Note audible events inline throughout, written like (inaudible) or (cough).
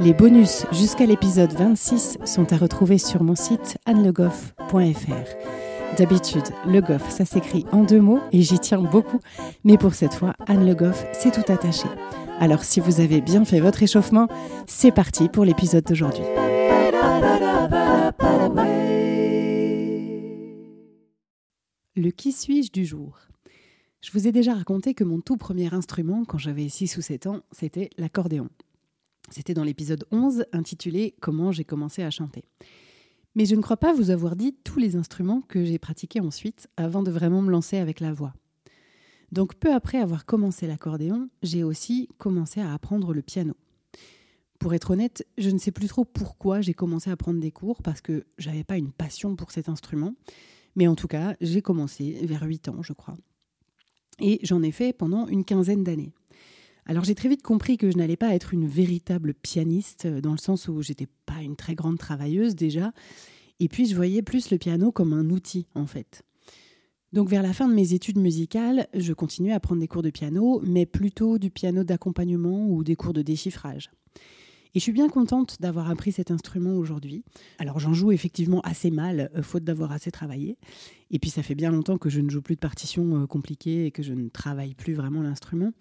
Les bonus jusqu'à l'épisode 26 sont à retrouver sur mon site annelegoff.fr. D'habitude, Le Goff, ça s'écrit en deux mots et j'y tiens beaucoup, mais pour cette fois, Anne Le Goff, c'est tout attaché. Alors si vous avez bien fait votre échauffement, c'est parti pour l'épisode d'aujourd'hui. Le qui suis-je du jour? Je vous ai déjà raconté que mon tout premier instrument, quand j'avais 6 ou 7 ans, c'était l'accordéon. C'était dans l'épisode 11 intitulé Comment j'ai commencé à chanter. Mais je ne crois pas vous avoir dit tous les instruments que j'ai pratiqués ensuite avant de vraiment me lancer avec la voix. Donc peu après avoir commencé l'accordéon, j'ai aussi commencé à apprendre le piano. Pour être honnête, je ne sais plus trop pourquoi j'ai commencé à prendre des cours parce que j'avais pas une passion pour cet instrument, mais en tout cas, j'ai commencé vers 8 ans, je crois. Et j'en ai fait pendant une quinzaine d'années. Alors j'ai très vite compris que je n'allais pas être une véritable pianiste, euh, dans le sens où j'étais pas une très grande travailleuse déjà, et puis je voyais plus le piano comme un outil en fait. Donc vers la fin de mes études musicales, je continuais à prendre des cours de piano, mais plutôt du piano d'accompagnement ou des cours de déchiffrage. Et je suis bien contente d'avoir appris cet instrument aujourd'hui. Alors j'en joue effectivement assez mal, euh, faute d'avoir assez travaillé. Et puis ça fait bien longtemps que je ne joue plus de partitions euh, compliquées et que je ne travaille plus vraiment l'instrument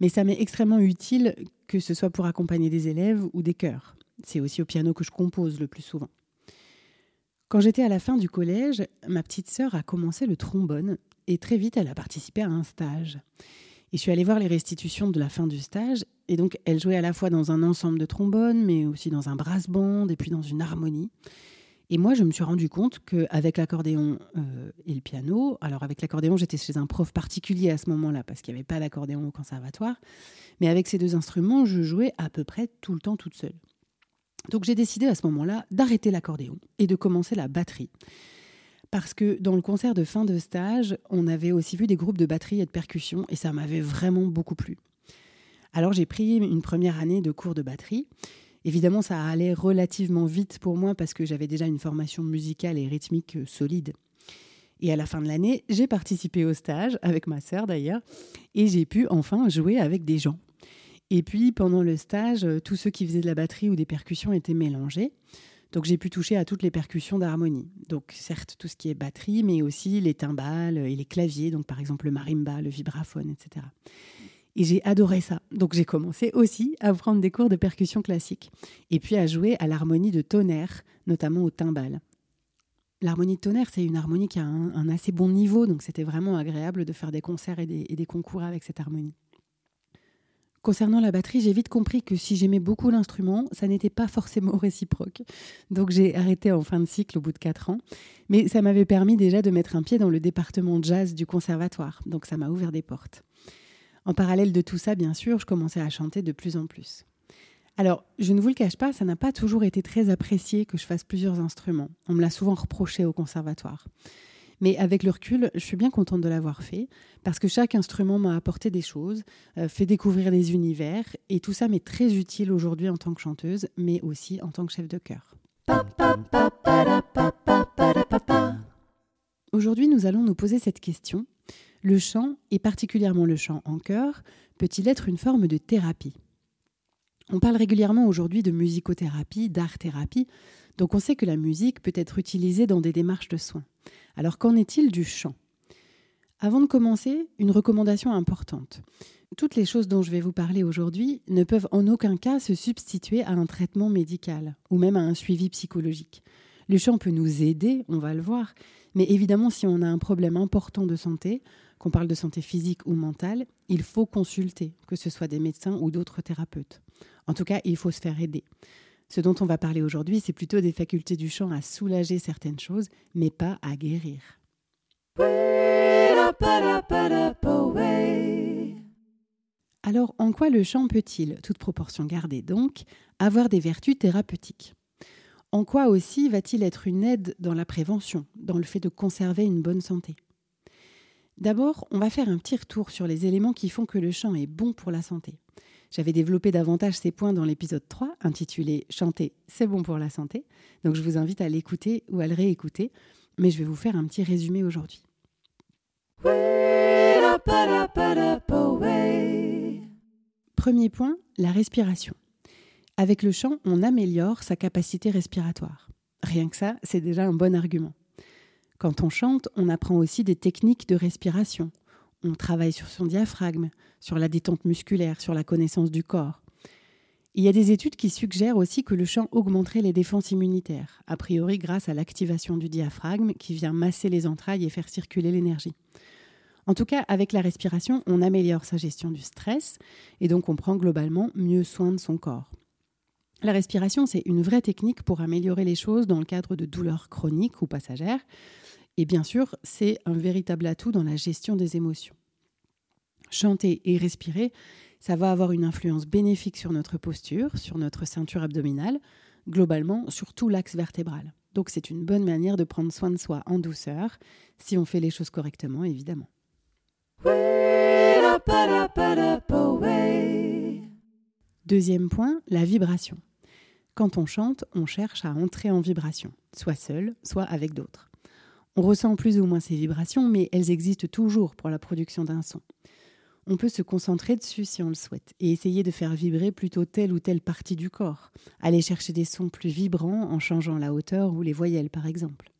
mais ça m'est extrêmement utile que ce soit pour accompagner des élèves ou des chœurs. C'est aussi au piano que je compose le plus souvent. Quand j'étais à la fin du collège, ma petite sœur a commencé le trombone et très vite elle a participé à un stage. Et je suis allée voir les restitutions de la fin du stage et donc elle jouait à la fois dans un ensemble de trombones mais aussi dans un brass band et puis dans une harmonie. Et moi, je me suis rendu compte qu'avec l'accordéon euh, et le piano, alors avec l'accordéon, j'étais chez un prof particulier à ce moment-là, parce qu'il n'y avait pas d'accordéon au conservatoire, mais avec ces deux instruments, je jouais à peu près tout le temps toute seule. Donc j'ai décidé à ce moment-là d'arrêter l'accordéon et de commencer la batterie. Parce que dans le concert de fin de stage, on avait aussi vu des groupes de batterie et de percussion, et ça m'avait vraiment beaucoup plu. Alors j'ai pris une première année de cours de batterie, Évidemment, ça allait relativement vite pour moi parce que j'avais déjà une formation musicale et rythmique euh, solide. Et à la fin de l'année, j'ai participé au stage, avec ma sœur d'ailleurs, et j'ai pu enfin jouer avec des gens. Et puis pendant le stage, euh, tous ceux qui faisaient de la batterie ou des percussions étaient mélangés. Donc j'ai pu toucher à toutes les percussions d'harmonie. Donc certes tout ce qui est batterie, mais aussi les timbales et les claviers, donc par exemple le marimba, le vibraphone, etc. Et j'ai adoré ça. Donc j'ai commencé aussi à prendre des cours de percussion classique. Et puis à jouer à l'harmonie de tonnerre, notamment au timbal. L'harmonie de tonnerre, c'est une harmonie qui a un, assez bon niveau, donc c'était vraiment agréable de faire des concerts et des, concours avec cette harmonie. Concernant la batterie, j'ai vite compris que si j'aimais beaucoup l'instrument, ça n'était pas forcément (laughs) réciproque. Donc j'ai arrêté en fin de cycle au bout de 4 ans. Mais ça m'avait permis déjà de mettre un pied dans le département jazz du conservatoire. Donc ça m'a ouvert des portes. En parallèle de tout ça, bien sûr, je commençais à chanter de plus en plus. Alors, je ne vous le cache pas, ça n'a pas toujours été très apprécié que je fasse plusieurs instruments. On me l'a souvent reproché au conservatoire. Mais avec le recul, je suis bien contente de l'avoir fait, parce que chaque instrument m'a apporté des choses, euh, fait découvrir des univers, et tout ça m'est très utile aujourd'hui en tant que chanteuse, mais aussi en tant que chef de chœur. Aujourd'hui, nous allons nous poser cette question. Le chant, et particulièrement le chant en chœur, peut-il être une forme de thérapie? On parle régulièrement aujourd'hui de musicothérapie, d'art-thérapie, donc on sait que la musique peut être utilisée dans des démarches de soins. Alors qu'en est-il du chant? Avant de commencer, une recommandation importante. Toutes les choses dont je vais vous parler aujourd'hui ne peuvent en aucun cas se substituer à un traitement médical ou même à un suivi psychologique. Le chant peut nous aider, on va le voir, mais évidemment si on a un problème important de santé, qu'on parle de santé physique ou mentale, il faut consulter, que ce soit des médecins ou d'autres thérapeutes. En tout cas, il faut se faire aider. Ce dont on va parler aujourd'hui, c'est plutôt des facultés du chant à soulager certaines choses, mais pas à guérir. Alors en quoi le chant peut-il, toute proportion gardée donc, avoir des vertus thérapeutiques? En quoi aussi va-t-il être une aide dans la prévention, dans le fait de conserver une bonne santé? D'abord, on va faire un petit retour sur les éléments qui font que le chant est bon pour la santé. J'avais développé davantage ces points dans l'épisode 3, intitulé Chanter, c'est bon pour la santé. Donc je vous invite à l'écouter ou à le réécouter, mais je vais vous faire un petit résumé aujourd'hui. Premier point, la respiration. Avec le chant, on améliore sa capacité respiratoire. Rien que ça, c'est déjà un bon argument. Quand on chante, on apprend aussi des techniques de respiration. On travaille sur son diaphragme, sur la détente musculaire, sur la connaissance du corps. Il y a des études qui suggèrent aussi que le chant augmenterait les défenses immunitaires, a priori grâce à l'activation du diaphragme qui vient masser les entrailles et faire circuler l'énergie. En tout cas, avec la respiration, on améliore sa gestion du stress et donc on prend globalement mieux soin de son corps. La respiration, c'est une vraie technique pour améliorer les choses dans le cadre de douleurs chroniques ou passagères. Et bien sûr, c'est un véritable atout dans la gestion des émotions. Chanter et respirer, ça va avoir une influence bénéfique sur notre posture, sur notre ceinture abdominale, globalement sur tout l'axe vertébral. Donc c'est une bonne manière de prendre soin de soi en douceur, si on fait les choses correctement, évidemment. Deuxième point, la vibration. Quand on chante, on cherche à entrer en vibration, soit seul, soit avec d'autres. On ressent plus ou moins ces vibrations, mais elles existent toujours pour la production d'un son. On peut se concentrer dessus si on le souhaite et essayer de faire vibrer plutôt telle ou telle partie du corps, aller chercher des sons plus vibrants en changeant la hauteur ou les voyelles par exemple.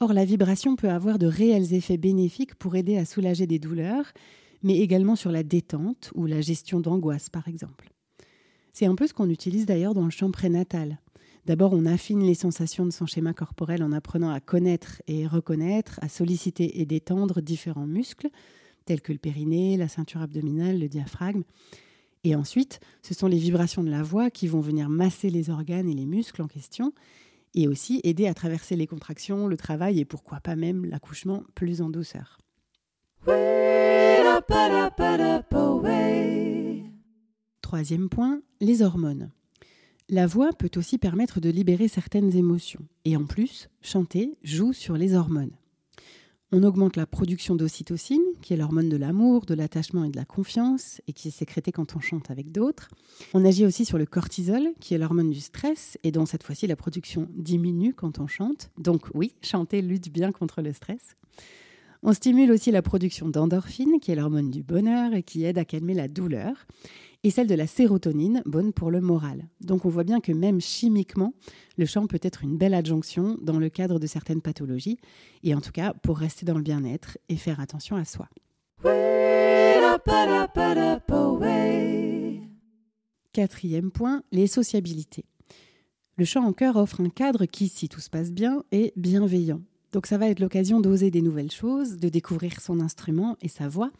Or, la vibration peut avoir de réels effets bénéfiques pour aider à soulager des douleurs, mais également sur la détente ou la gestion d'angoisse, par exemple. C'est un peu ce qu'on utilise d'ailleurs dans le champ prénatal. D'abord, on affine les sensations de son schéma corporel en apprenant à connaître et reconnaître, à solliciter et détendre différents muscles, tels que le périnée, la ceinture abdominale, le diaphragme. Et ensuite, ce sont les vibrations de la voix qui vont venir masser les organes et les muscles en question et aussi aider à traverser les contractions, le travail et pourquoi pas même l'accouchement plus en douceur. Troisième point, les hormones. La voix peut aussi permettre de libérer certaines émotions et en plus, chanter joue sur les hormones. On augmente la production d'ocytocine, qui est l'hormone de l'amour, de l'attachement et de la confiance, et qui est sécrétée quand on chante avec d'autres. On agit aussi sur le cortisol, qui est l'hormone du stress, et dont cette fois-ci la production diminue quand on chante. Donc oui, chanter lutte bien contre le stress. On stimule aussi la production d'endorphine, qui est l'hormone du bonheur et qui aide à calmer la douleur et celle de la sérotonine, bonne pour le moral. Donc on voit bien que même chimiquement, le chant peut être une belle adjonction dans le cadre de certaines pathologies, et en tout cas pour rester dans le bien-être et faire attention à soi. Quatrième point, les sociabilités. Le chant en chœur offre un cadre qui, si tout se passe bien, est bienveillant. Donc ça va être l'occasion d'oser des nouvelles choses, de découvrir son instrument et sa voix,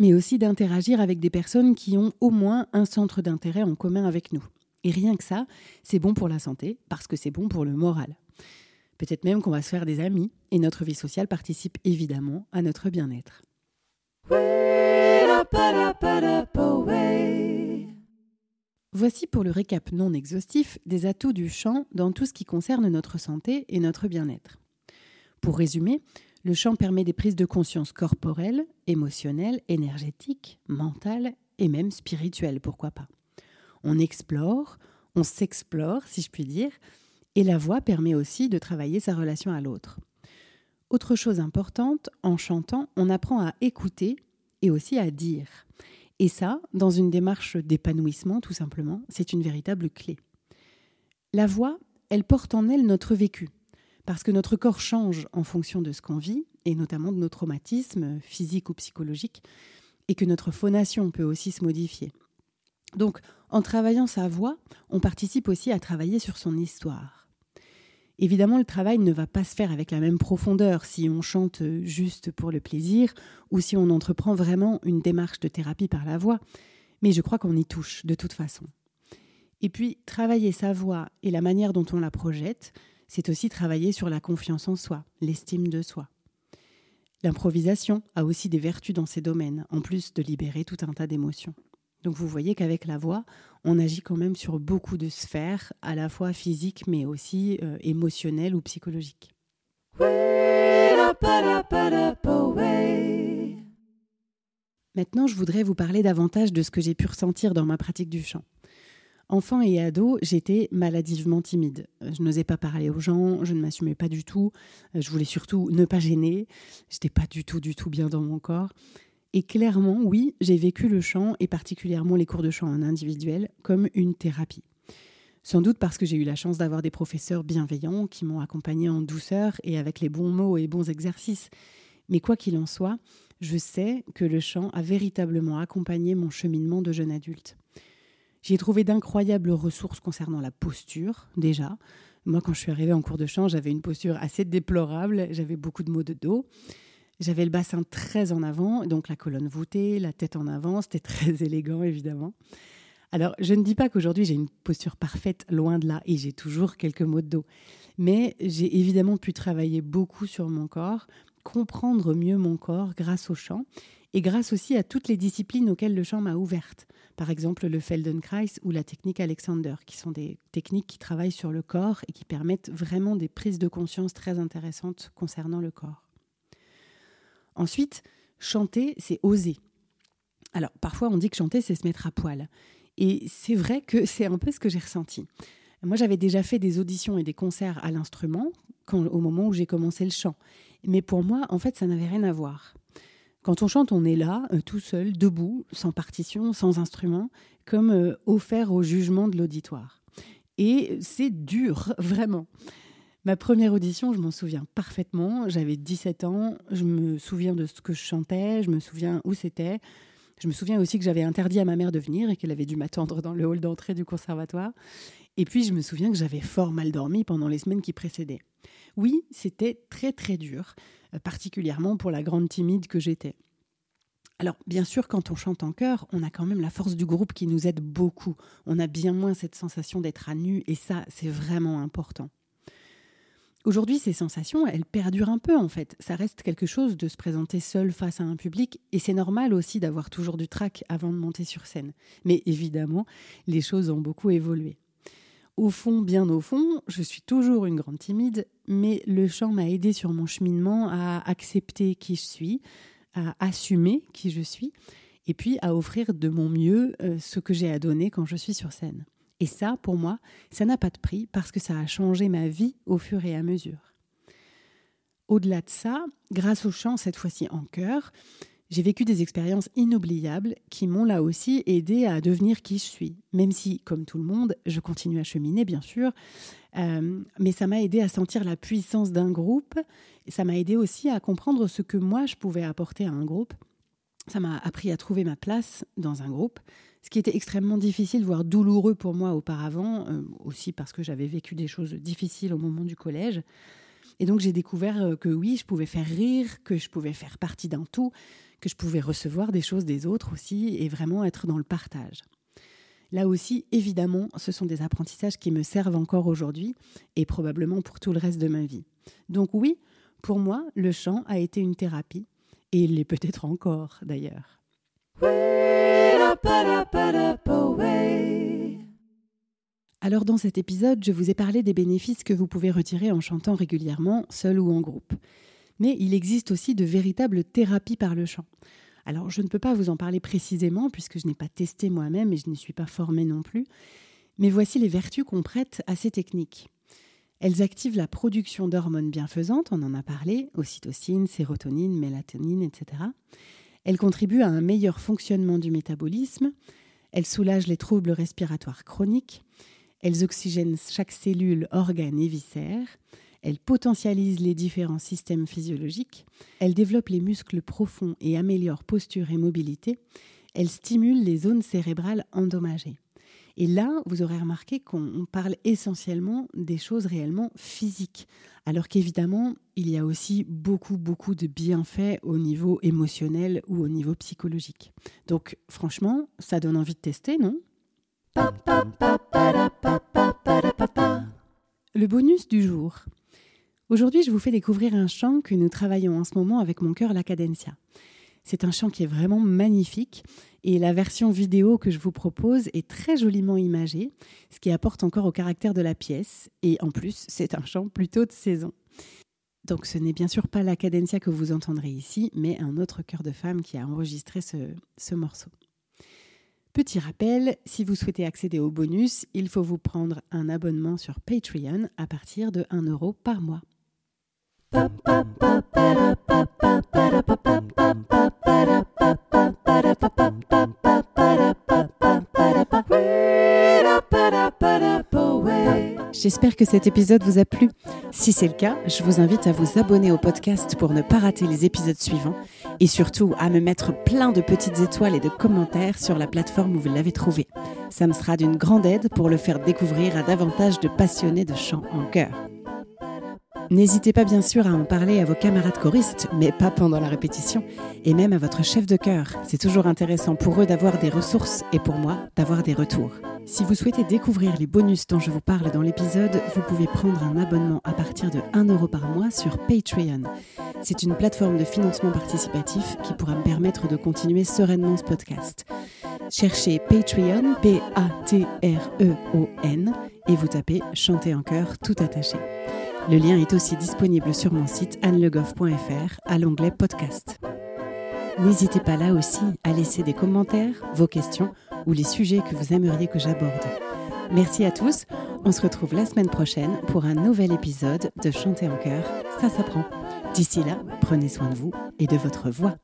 mais aussi d'interagir avec des personnes qui ont au moins un centre d'intérêt en commun avec nous. Et rien que ça, c'est bon pour la santé, parce que c'est bon pour le moral. Peut-être même qu'on va se faire des amis, et notre vie sociale participe évidemment à notre bien-être. Voici pour le récap non exhaustif des atouts du chant dans tout ce qui concerne notre santé et notre bien-être. Pour résumer, le chant permet des prises de conscience corporelles, émotionnelles, énergétiques, mentales et même spirituelles, pourquoi pas. On explore, on s'explore, si je puis dire, et la voix permet aussi de travailler sa relation à l'autre. Autre chose importante, en chantant, on apprend à écouter et aussi à dire. Et ça, dans une démarche d'épanouissement, tout simplement, c'est une véritable clé. La voix, elle porte en elle notre vécu, parce que notre corps change en fonction de ce qu'on vit, et notamment de nos traumatismes physiques ou psychologiques, et que notre phonation peut aussi se modifier. Donc, en travaillant sa voix, on participe aussi à travailler sur son histoire. Évidemment, le travail ne va pas se faire avec la même profondeur si on chante juste pour le plaisir ou si on entreprend vraiment une démarche de thérapie par la voix, mais je crois qu'on y touche de toute façon. Et puis, travailler sa voix et la manière dont on la projette, c'est aussi travailler sur la confiance en soi, l'estime de soi. L'improvisation a aussi des vertus dans ces domaines, en plus de libérer tout un tas d'émotions. Donc vous voyez qu'avec la voix, on agit quand même sur beaucoup de sphères, à la fois physiques mais aussi euh, émotionnelles ou psychologiques. Maintenant, je voudrais vous parler davantage de ce que j'ai pu ressentir dans ma pratique du chant. Enfant et ado, j'étais maladivement timide. Je n'osais pas parler aux gens, je ne m'assumais pas du tout. Je voulais surtout ne pas gêner. J'étais pas du tout, du tout bien dans mon corps. Et clairement, oui, j'ai vécu le chant, et particulièrement les cours de chant en individuel, comme une thérapie. Sans doute parce que j'ai eu la chance d'avoir des professeurs bienveillants qui m'ont accompagné en douceur et avec les bons mots et bons exercices. Mais quoi qu'il en soit, je sais que le chant a véritablement accompagné mon cheminement de jeune adulte. J'y ai trouvé d'incroyables ressources concernant la posture, déjà. Moi, quand je suis arrivée en cours de chant, j'avais une posture assez déplorable, j'avais beaucoup de maux de dos. J'avais le bassin très en avant, donc la colonne voûtée, la tête en avant, c'était très (laughs) élégant évidemment. Alors, je ne dis pas qu'aujourd'hui j'ai une posture parfaite, loin de là, et j'ai toujours quelques maux de dos. Mais j'ai évidemment pu travailler beaucoup sur mon corps, comprendre mieux mon corps grâce au chant, et grâce aussi à toutes les disciplines auxquelles le chant m'a ouverte par exemple le Feldenkrais ou la technique Alexander, qui sont des techniques qui travaillent sur le corps et qui permettent vraiment des prises de conscience très intéressantes concernant le corps. Ensuite, chanter, c'est oser. Alors, parfois, on dit que chanter, c'est se mettre à poil. Et c'est vrai que (laughs) c'est un peu ce que j'ai ressenti. Moi, j'avais déjà fait des auditions et des concerts à l'instrument au moment où j'ai commencé le chant. Mais pour moi, en fait, ça n'avait rien à voir. Quand on chante, on est là, euh, tout seul, debout, sans partition, sans instrument, comme euh, offert au jugement de l'auditoire. Et c'est dur, (laughs) vraiment. Ma première audition, je m'en souviens parfaitement. J'avais 17 ans, je me souviens de ce que je chantais, je me souviens où c'était. Je me souviens aussi que j'avais interdit à ma mère de venir et qu'elle avait dû m'attendre dans le hall d'entrée du conservatoire. Et puis, je me souviens que j'avais fort mal dormi pendant les semaines qui précédaient. Oui, c'était très très dur. Euh, particulièrement pour la grande timide que j'étais. Alors, bien sûr, quand on chante en chœur, on a quand même la force du groupe qui nous aide beaucoup. On a bien moins cette sensation d'être à nu, et ça, c'est vraiment important. Aujourd'hui, ces sensations, elles perdurent un peu en fait. Ça reste quelque chose de se présenter seul face à un public, et c'est normal aussi d'avoir toujours du trac avant de monter sur scène. Mais évidemment, les choses ont beaucoup évolué. Au fond, bien au fond, je suis toujours une grande timide, mais le chant m'a aidé sur mon cheminement à accepter qui je suis, à assumer qui je suis, et puis à offrir de mon mieux euh, ce que j'ai à donner quand je suis sur scène. Et ça, pour moi, ça n'a pas de prix parce que ça a changé ma vie au fur et à mesure. Au-delà de ça, grâce au chant, cette fois-ci en chœur, j'ai vécu des expériences inoubliables qui m'ont là aussi aidé à devenir qui je suis. Même si, comme tout le monde, je continue à cheminer, bien sûr, euh, mais ça m'a aidé à sentir la puissance d'un groupe. Ça m'a aidé aussi à comprendre ce que moi je pouvais apporter à un groupe. Ça m'a appris à trouver ma place dans un groupe, ce qui était extrêmement difficile, voire douloureux pour moi auparavant, euh, aussi parce que j'avais vécu des choses difficiles au moment du collège. Et donc j'ai découvert euh, que oui, je pouvais faire rire, que je pouvais faire partie d'un tout, que je pouvais recevoir des choses des autres aussi et vraiment être dans le partage. Là aussi, évidemment, ce sont des apprentissages qui me servent encore aujourd'hui et probablement pour tout le reste de ma vie. Donc oui, pour moi, le chant a été une thérapie et il l'est peut-être encore d'ailleurs. Alors dans cet épisode, je vous ai parlé des bénéfices que vous pouvez retirer en chantant régulièrement, seul ou en groupe mais il existe aussi de véritables thérapies par le chant. Alors, je ne peux pas vous en parler précisément puisque je n'ai pas testé moi-même et je n'y suis pas formée non plus, mais voici les vertus qu'on prête à ces techniques. Elles activent la production d'hormones bienfaisantes, on en a parlé, ocytocine, sérotonine, mélatonine, etc. Elles contribuent à un meilleur fonctionnement du métabolisme, elles soulagent les troubles respiratoires chroniques, elles oxygènent chaque cellule, organe et viscère, elle potentialise les différents systèmes physiologiques, elle développe les muscles profonds et améliore posture et mobilité, elle stimule les zones cérébrales endommagées. Et là, vous aurez remarqué qu'on parle essentiellement des choses réellement physiques, alors qu'évidemment, il y a aussi beaucoup, beaucoup de bienfaits au niveau émotionnel ou au niveau psychologique. Donc franchement, ça donne envie de tester, non? Le bonus du jour. Aujourd'hui, je vous fais découvrir un chant que nous travaillons en ce moment avec mon cœur La Cadencia. C'est un chant qui est vraiment magnifique et la version vidéo que je vous propose est très joliment imagée, ce qui apporte encore au caractère de la pièce. Et en plus, c'est un chant plutôt de saison. Donc ce n'est bien sûr pas la cadencia que vous entendrez ici, mais un autre chœur de femme qui a enregistré ce, morceau. Petit rappel, si vous souhaitez accéder au bonus, il faut vous prendre un abonnement sur Patreon à partir de 1 euro par mois. J'espère que cet épisode vous a plu. Si c'est le cas, je vous invite à vous abonner au podcast pour ne pas rater les épisodes suivants et surtout à me mettre plein de petites étoiles et de commentaires sur la plateforme où vous l'avez trouvé. Ça me sera d'une grande aide pour le faire découvrir à davantage de passionnés de chant en chœur. N'hésitez pas bien sûr à en parler à vos camarades choristes, mais pas pendant la répétition, et même à votre chef de chœur. C'est toujours intéressant pour eux d'avoir des ressources et pour moi d'avoir des retours. Si vous souhaitez découvrir les bonus dont je vous parle dans l'épisode, vous pouvez prendre un abonnement à partir de 1 euro par mois sur Patreon. C'est une plateforme de financement participatif qui pourra me permettre de continuer sereinement ce podcast. Cherchez Patreon, P-A-T-R-E-O-N, et vous tapez Chanter en chœur tout attaché. Le lien est aussi disponible sur mon site annelegoff.fr à l'onglet podcast. N'hésitez pas là aussi à laisser des commentaires, vos questions ou les sujets que vous aimeriez que j'aborde. Merci à tous, on se retrouve la semaine prochaine pour un nouvel épisode de Chanter en chœur, ça s'apprend. D'ici là, prenez soin de vous et de votre voix.